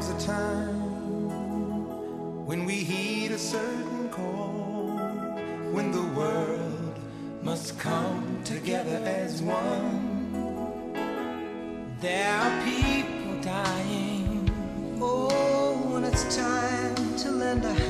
comes a time when we heed a certain call, when the world must come together as one. There are people dying. Oh, when it's time to lend a hand.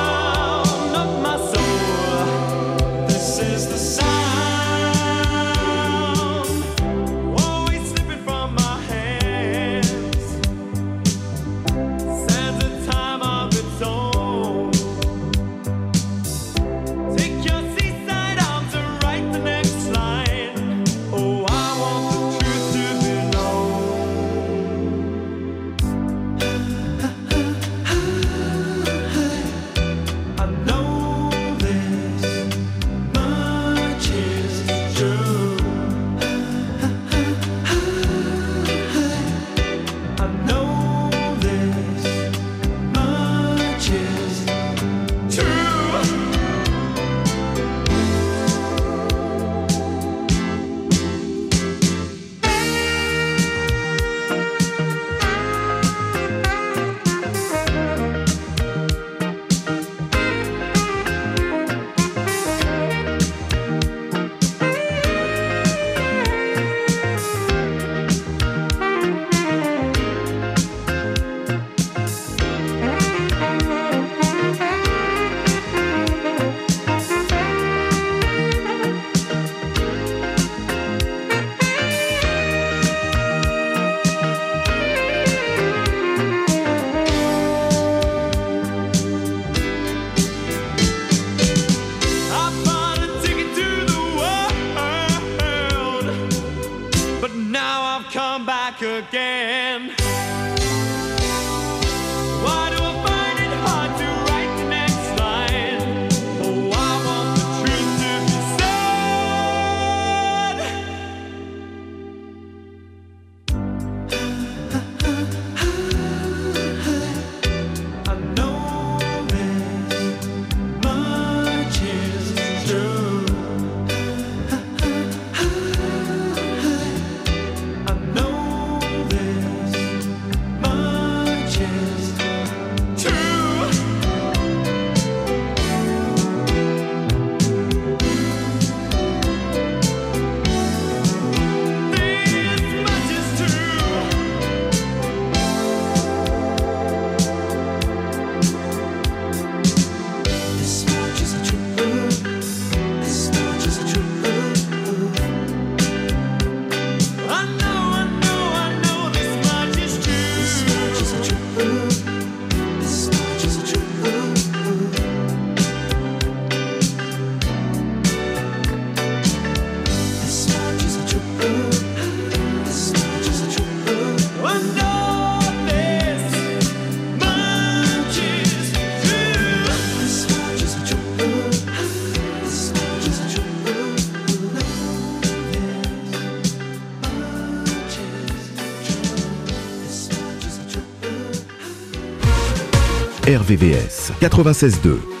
Again. RVVS 96.2.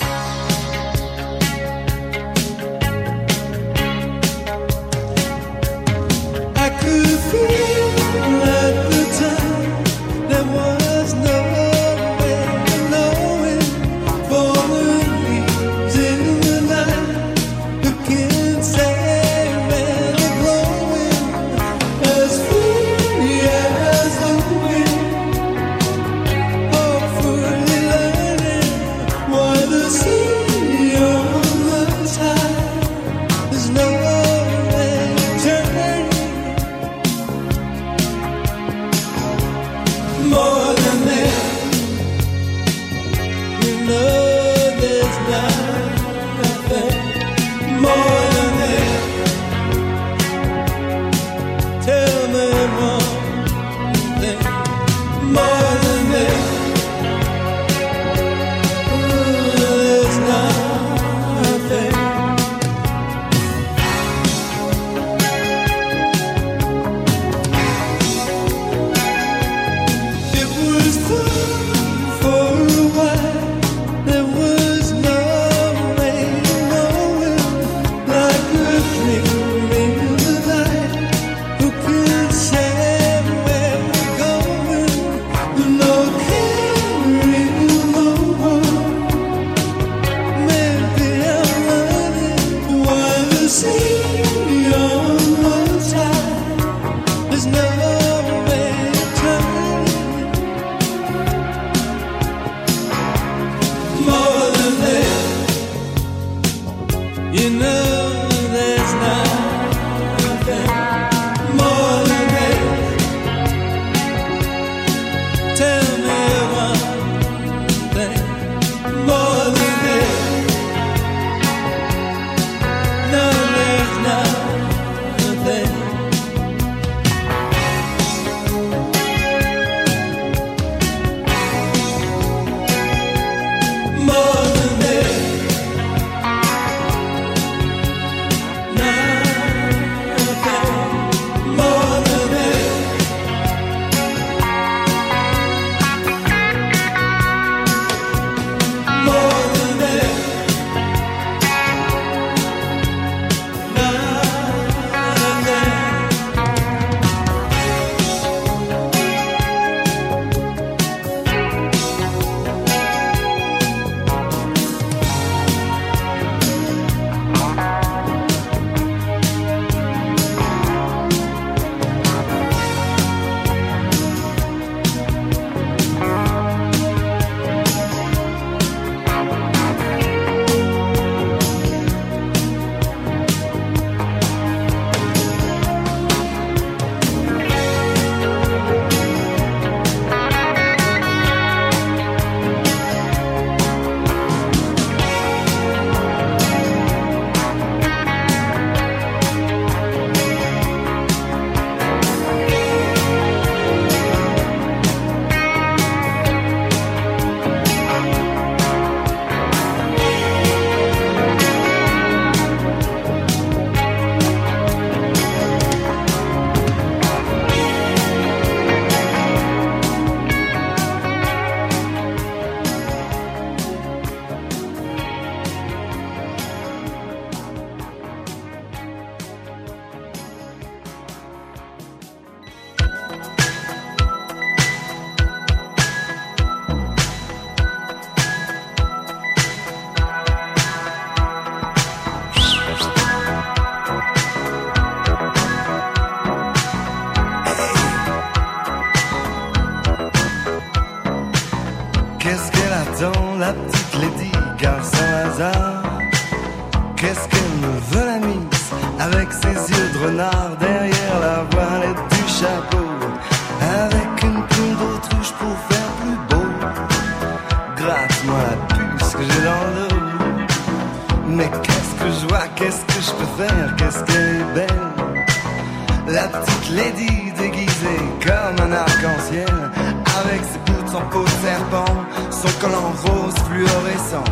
qu'au serpent, son collant rose fluorescent.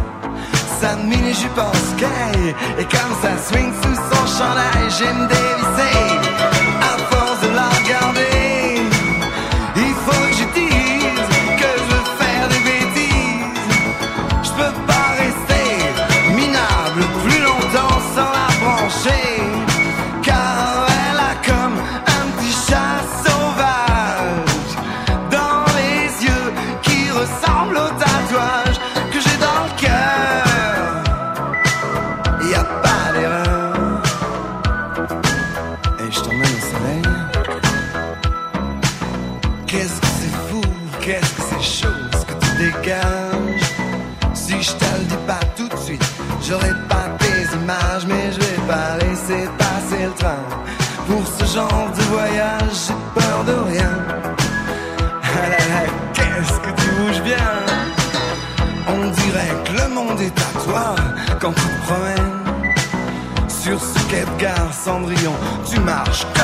Sa mini-jupe en sky, et comme ça swing sous son chandail, j'aime dévisser.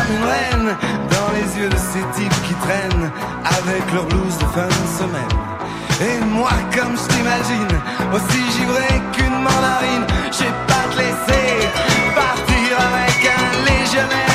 une dans les yeux de ces types qui traînent avec leur blouse de fin de semaine. Et moi, comme je t'imagine, aussi givré qu'une mandarine, j'ai pas te laisser partir avec un légionnaire.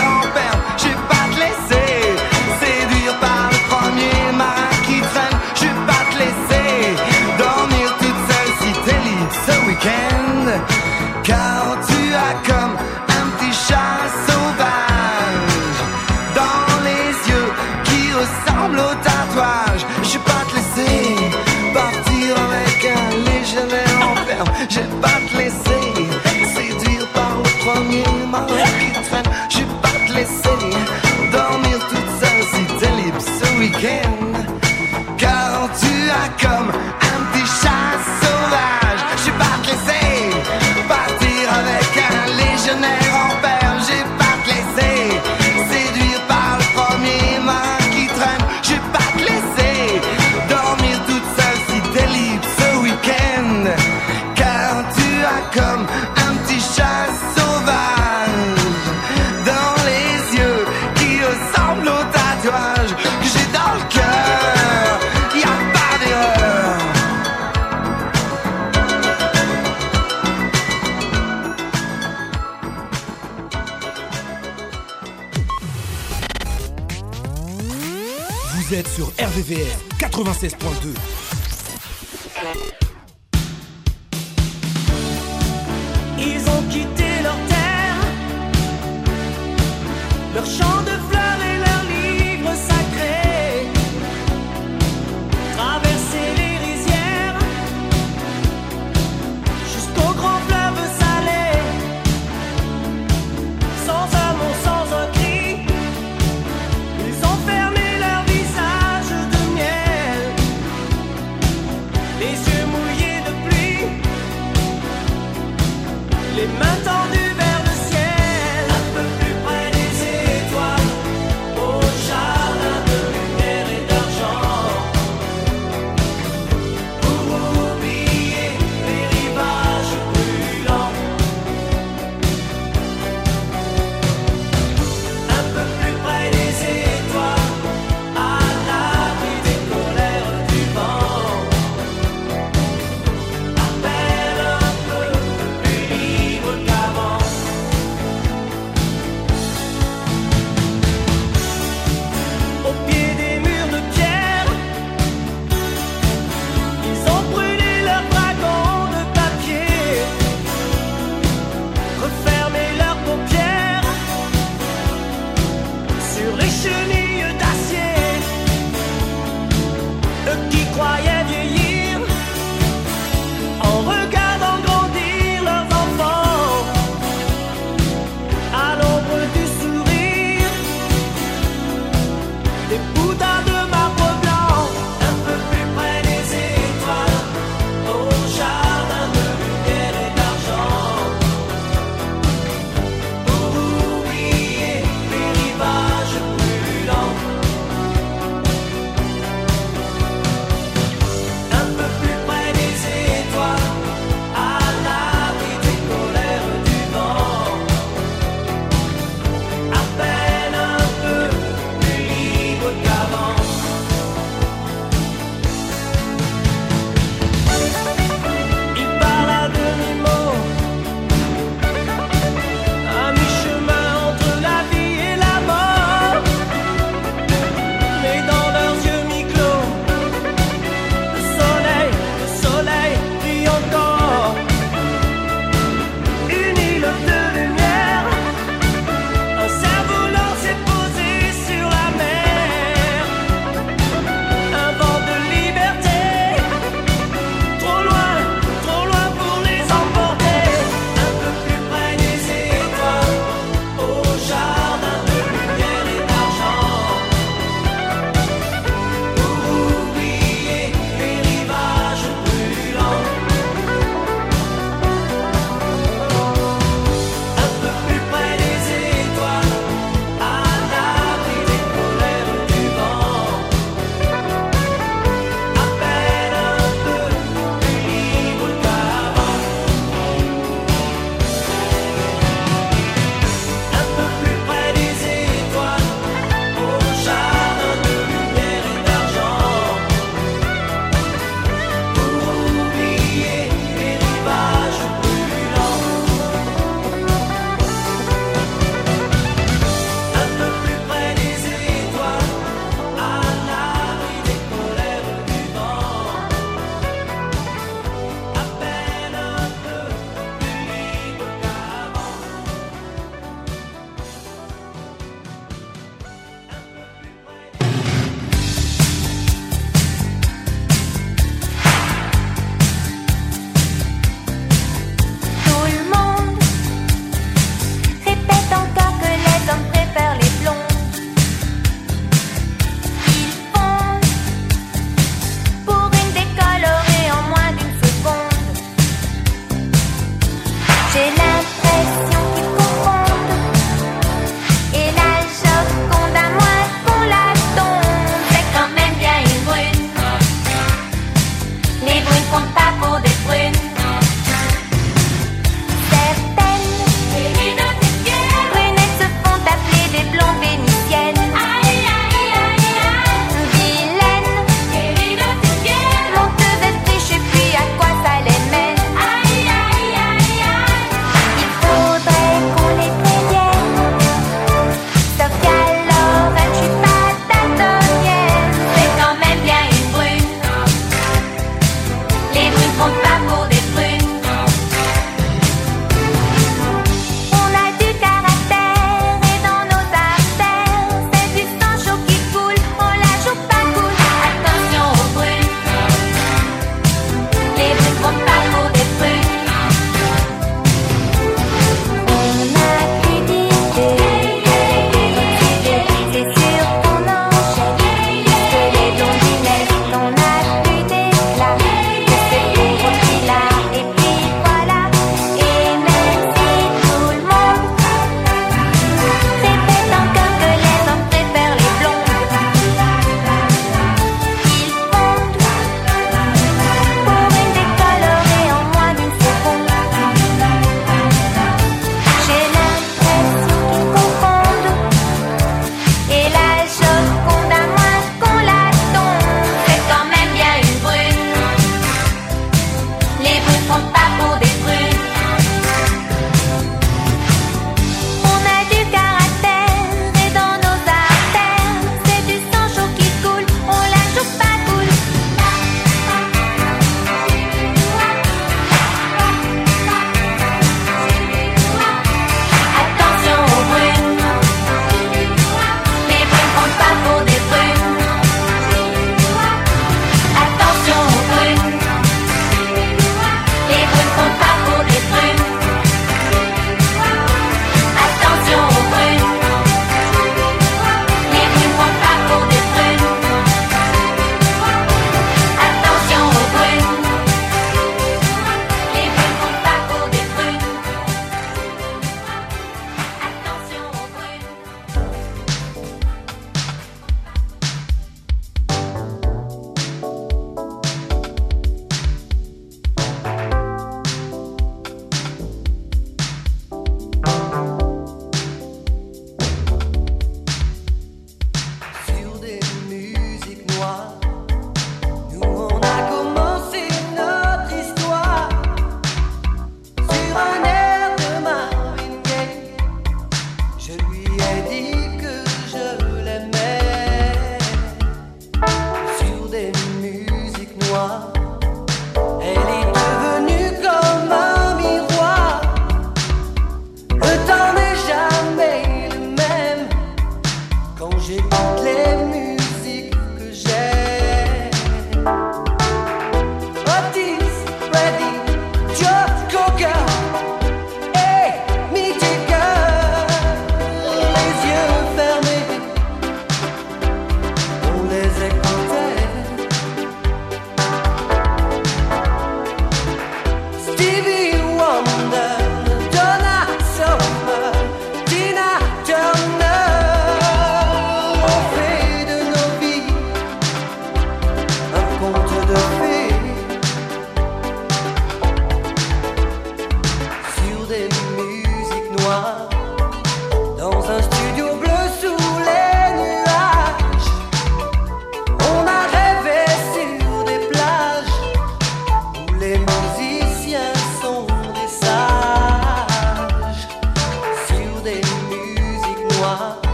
Lui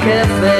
cafe.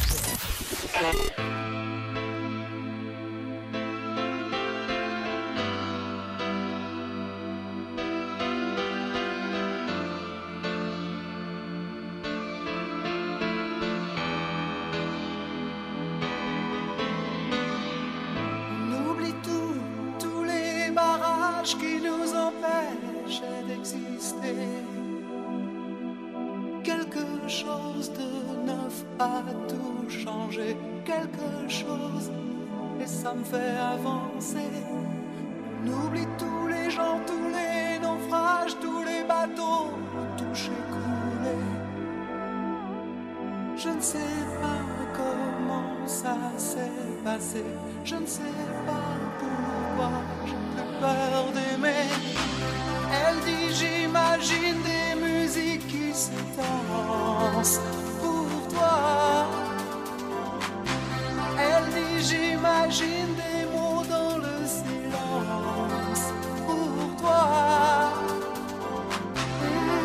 chose de neuf a tout changé, quelque chose, et ça me fait avancer. On oublie tous les gens, tous les naufrages, tous les bateaux touchés, coulés. Je ne sais pas comment ça s'est passé. Je ne sais pas pourquoi j'ai plus peur d'aimer. Elle dit j'imagine des musiques qui se dansent pour toi. Elle dit j'imagine des mots dans le silence pour toi.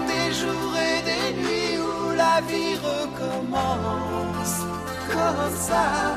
Des jours et des nuits où la vie recommence comme ça,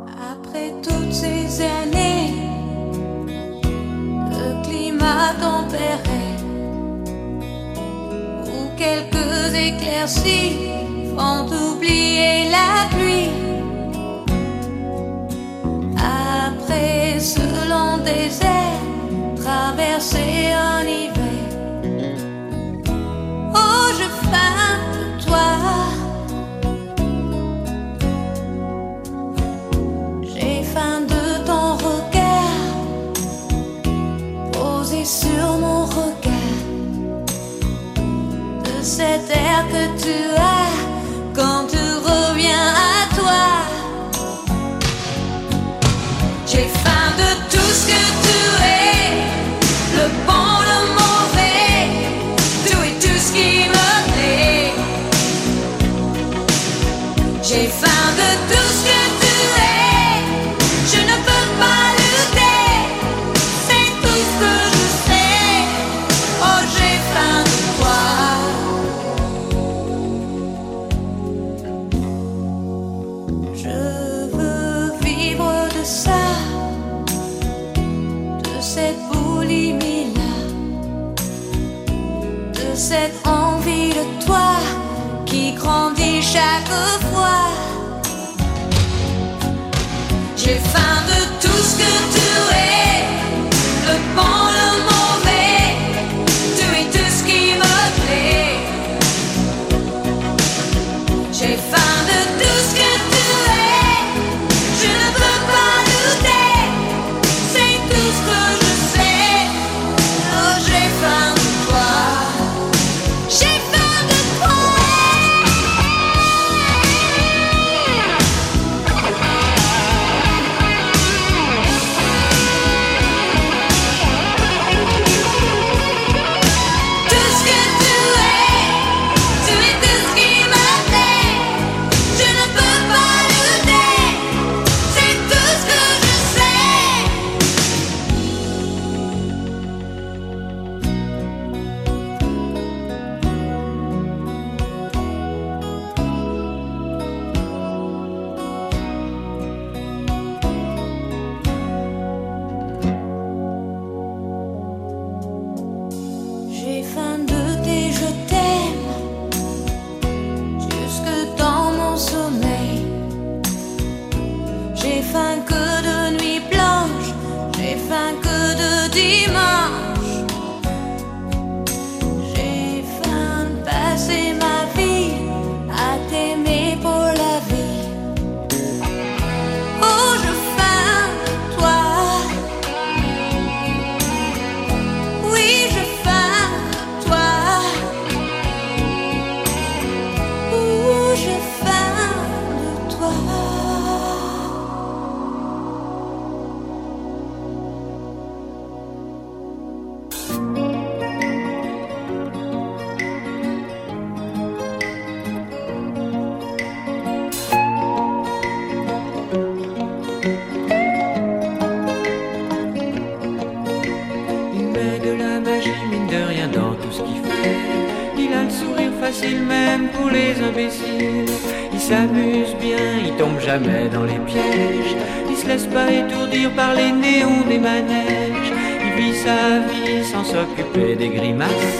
s'occupait des grimaces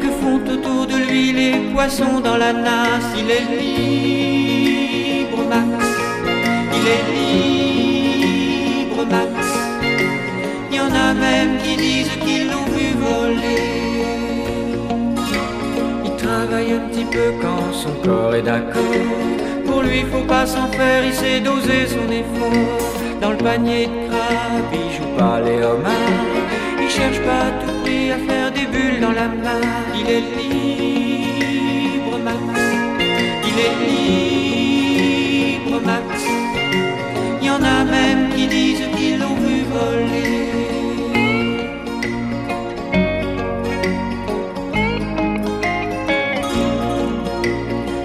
que font autour de lui les poissons dans la nasse. Il est libre, Max. Il est libre, Max. Il y en a même qui disent qu'ils l'ont vu voler. Il travaille un petit peu quand son corps est d'accord. Pour lui, faut pas s'en faire, il sait doser son effort. Dans le panier de crabe, il joue pas les homards, il cherche pas tout dans la main, il est libre, Max. Il est libre, Max. Il y en a même qui disent qu'ils l'ont vu voler.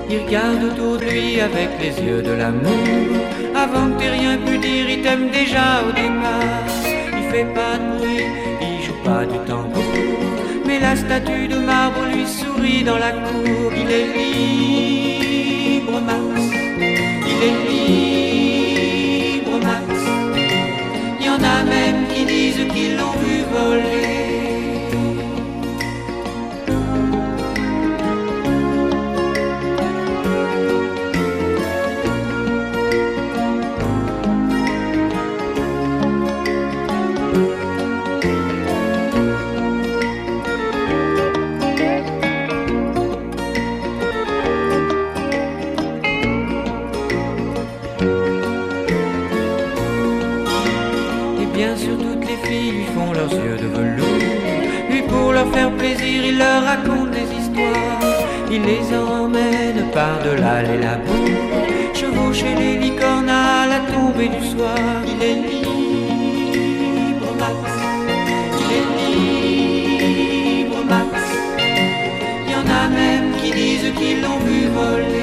Il regarde autour de lui avec les yeux de l'amour. Avant que t'aies rien pu dire, il t'aime déjà au départ. Il fait pas de bruit, il joue pas du tambour la statue de marbre lui sourit dans la cour. Il est libre, Max. Il est libre, Max. Il y en a même qui disent qu'ils l'ont vu voler. Leur faire plaisir, il leur raconte des histoires. Il les emmène par-delà les labours. Chevaucher les licornes à la tombée du soir. Il est libre, Max. Il est libre, Max. Il y en a même qui disent qu'ils l'ont vu voler.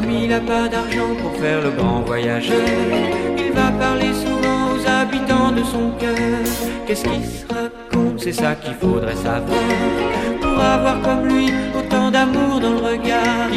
Comme il n'a pas d'argent pour faire le grand voyageur, il va parler souvent aux habitants de son cœur. Qu'est-ce qu'il se raconte? C'est ça qu'il faudrait savoir. Pour avoir comme lui autant d'amour dans le regard,